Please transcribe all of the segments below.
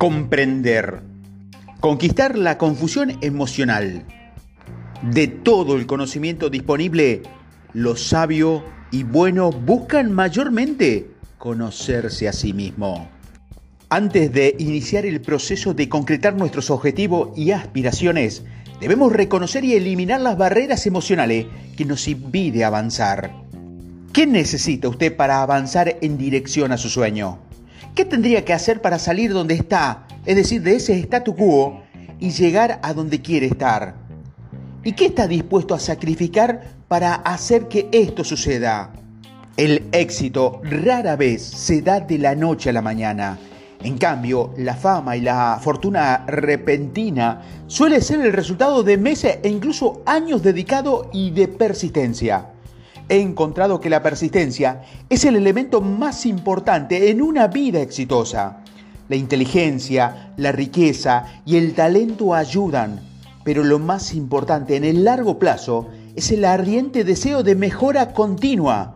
Comprender. Conquistar la confusión emocional. De todo el conocimiento disponible, los sabios y buenos buscan mayormente conocerse a sí mismo. Antes de iniciar el proceso de concretar nuestros objetivos y aspiraciones, debemos reconocer y eliminar las barreras emocionales que nos impiden avanzar. ¿Qué necesita usted para avanzar en dirección a su sueño? ¿Qué tendría que hacer para salir donde está, es decir, de ese statu quo, y llegar a donde quiere estar? ¿Y qué está dispuesto a sacrificar para hacer que esto suceda? El éxito rara vez se da de la noche a la mañana. En cambio, la fama y la fortuna repentina suele ser el resultado de meses e incluso años dedicados y de persistencia he encontrado que la persistencia es el elemento más importante en una vida exitosa. La inteligencia, la riqueza y el talento ayudan, pero lo más importante en el largo plazo es el ardiente deseo de mejora continua.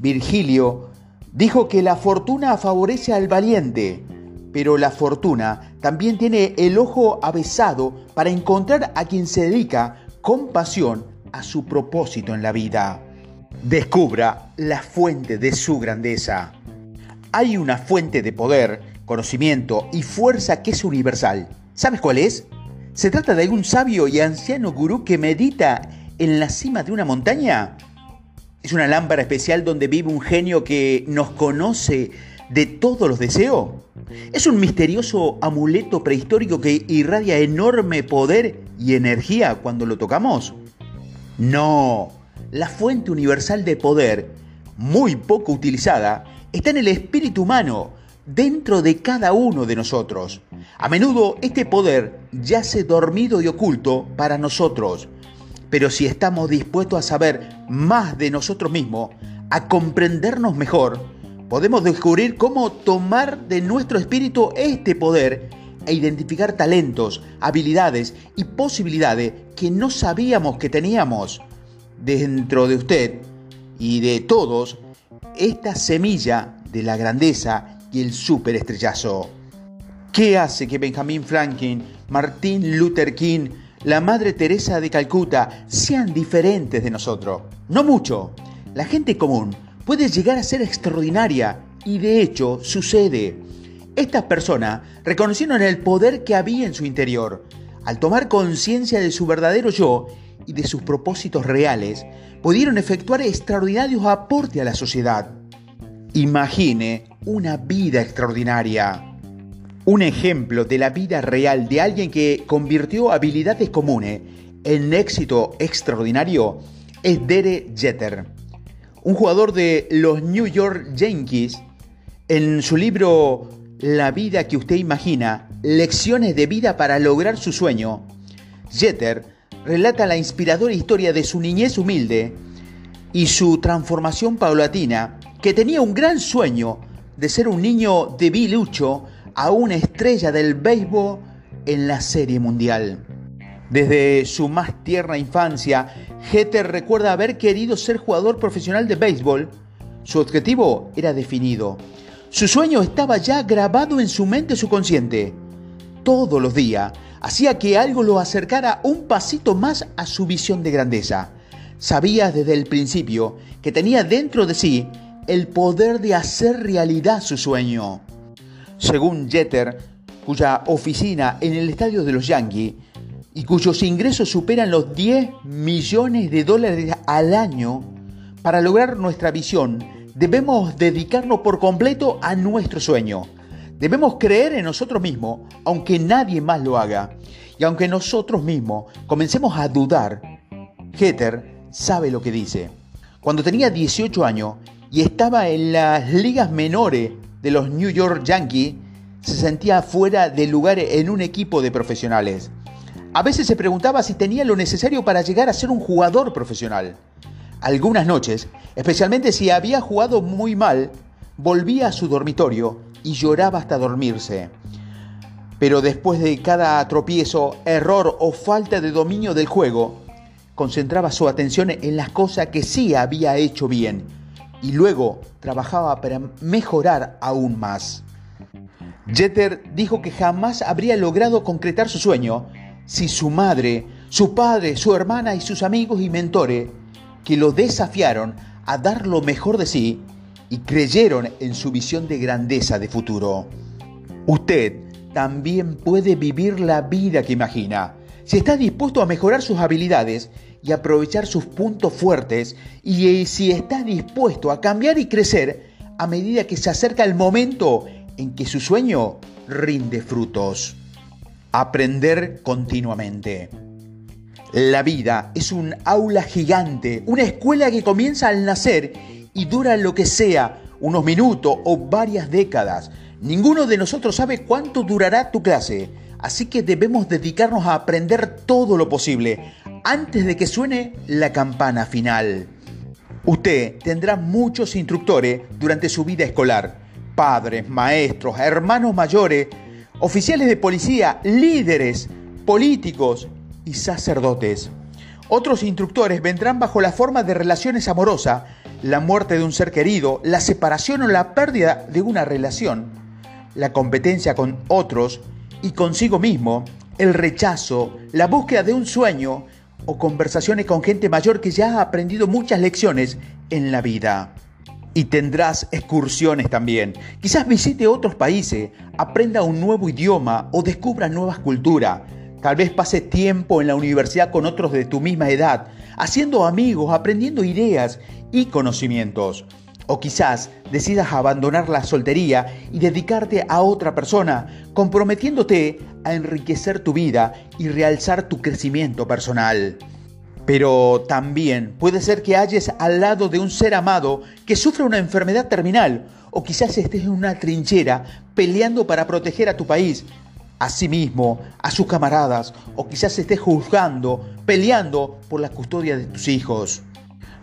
Virgilio dijo que la fortuna favorece al valiente, pero la fortuna también tiene el ojo avesado para encontrar a quien se dedica con pasión a su propósito en la vida. Descubra la fuente de su grandeza. Hay una fuente de poder, conocimiento y fuerza que es universal. ¿Sabes cuál es? ¿Se trata de algún sabio y anciano gurú que medita en la cima de una montaña? ¿Es una lámpara especial donde vive un genio que nos conoce de todos los deseos? ¿Es un misterioso amuleto prehistórico que irradia enorme poder y energía cuando lo tocamos? No, la fuente universal de poder, muy poco utilizada, está en el espíritu humano, dentro de cada uno de nosotros. A menudo este poder yace dormido y oculto para nosotros, pero si estamos dispuestos a saber más de nosotros mismos, a comprendernos mejor, podemos descubrir cómo tomar de nuestro espíritu este poder e identificar talentos, habilidades y posibilidades que no sabíamos que teníamos dentro de usted y de todos esta semilla de la grandeza y el superestrellazo. ¿Qué hace que Benjamin Franklin, Martin Luther King, la Madre Teresa de Calcuta sean diferentes de nosotros? No mucho. La gente común puede llegar a ser extraordinaria y de hecho sucede. Estas personas reconocieron el poder que había en su interior. Al tomar conciencia de su verdadero yo, y de sus propósitos reales, pudieron efectuar extraordinarios aportes a la sociedad. Imagine una vida extraordinaria. Un ejemplo de la vida real de alguien que convirtió habilidades comunes en éxito extraordinario es Dere Jeter, un jugador de los New York Yankees. En su libro La vida que usted imagina, lecciones de vida para lograr su sueño, Jeter relata la inspiradora historia de su niñez humilde y su transformación paulatina, que tenía un gran sueño de ser un niño debilucho a una estrella del béisbol en la Serie Mundial. Desde su más tierna infancia, Jeter recuerda haber querido ser jugador profesional de béisbol. Su objetivo era definido. Su sueño estaba ya grabado en su mente subconsciente. Todos los días hacía que algo lo acercara un pasito más a su visión de grandeza. Sabía desde el principio que tenía dentro de sí el poder de hacer realidad su sueño. Según Jeter, cuya oficina en el estadio de los Yankees y cuyos ingresos superan los 10 millones de dólares al año, para lograr nuestra visión debemos dedicarnos por completo a nuestro sueño Debemos creer en nosotros mismos, aunque nadie más lo haga. Y aunque nosotros mismos comencemos a dudar, Heter sabe lo que dice. Cuando tenía 18 años y estaba en las ligas menores de los New York Yankees, se sentía fuera de lugar en un equipo de profesionales. A veces se preguntaba si tenía lo necesario para llegar a ser un jugador profesional. Algunas noches, especialmente si había jugado muy mal, volvía a su dormitorio y lloraba hasta dormirse. Pero después de cada tropiezo, error o falta de dominio del juego, concentraba su atención en las cosas que sí había hecho bien y luego trabajaba para mejorar aún más. Jeter dijo que jamás habría logrado concretar su sueño si su madre, su padre, su hermana y sus amigos y mentores, que lo desafiaron a dar lo mejor de sí y creyeron en su visión de grandeza de futuro. Usted también puede vivir la vida que imagina si está dispuesto a mejorar sus habilidades y aprovechar sus puntos fuertes y si está dispuesto a cambiar y crecer a medida que se acerca el momento en que su sueño rinde frutos. Aprender continuamente. La vida es un aula gigante, una escuela que comienza al nacer y dura lo que sea, unos minutos o varias décadas. Ninguno de nosotros sabe cuánto durará tu clase, así que debemos dedicarnos a aprender todo lo posible antes de que suene la campana final. Usted tendrá muchos instructores durante su vida escolar padres, maestros, hermanos mayores, oficiales de policía, líderes, políticos y sacerdotes. Otros instructores vendrán bajo la forma de relaciones amorosas, la muerte de un ser querido, la separación o la pérdida de una relación, la competencia con otros y consigo mismo, el rechazo, la búsqueda de un sueño o conversaciones con gente mayor que ya ha aprendido muchas lecciones en la vida y tendrás excursiones también. Quizás visite otros países, aprenda un nuevo idioma o descubra nuevas culturas. Tal vez pase tiempo en la universidad con otros de tu misma edad, haciendo amigos, aprendiendo ideas y conocimientos. O quizás decidas abandonar la soltería y dedicarte a otra persona, comprometiéndote a enriquecer tu vida y realzar tu crecimiento personal. Pero también puede ser que hayas al lado de un ser amado que sufre una enfermedad terminal o quizás estés en una trinchera peleando para proteger a tu país, a sí mismo, a sus camaradas o quizás estés juzgando, peleando por la custodia de tus hijos.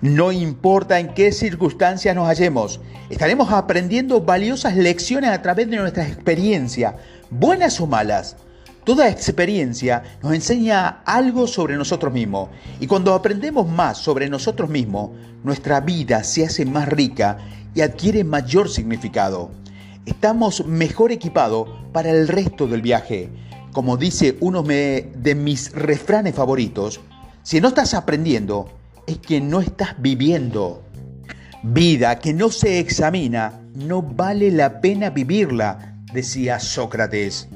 No importa en qué circunstancias nos hallemos, estaremos aprendiendo valiosas lecciones a través de nuestra experiencia, buenas o malas. Toda experiencia nos enseña algo sobre nosotros mismos y cuando aprendemos más sobre nosotros mismos, nuestra vida se hace más rica y adquiere mayor significado. Estamos mejor equipados para el resto del viaje. Como dice uno de mis refranes favoritos, si no estás aprendiendo, es que no estás viviendo. Vida que no se examina, no vale la pena vivirla, decía Sócrates.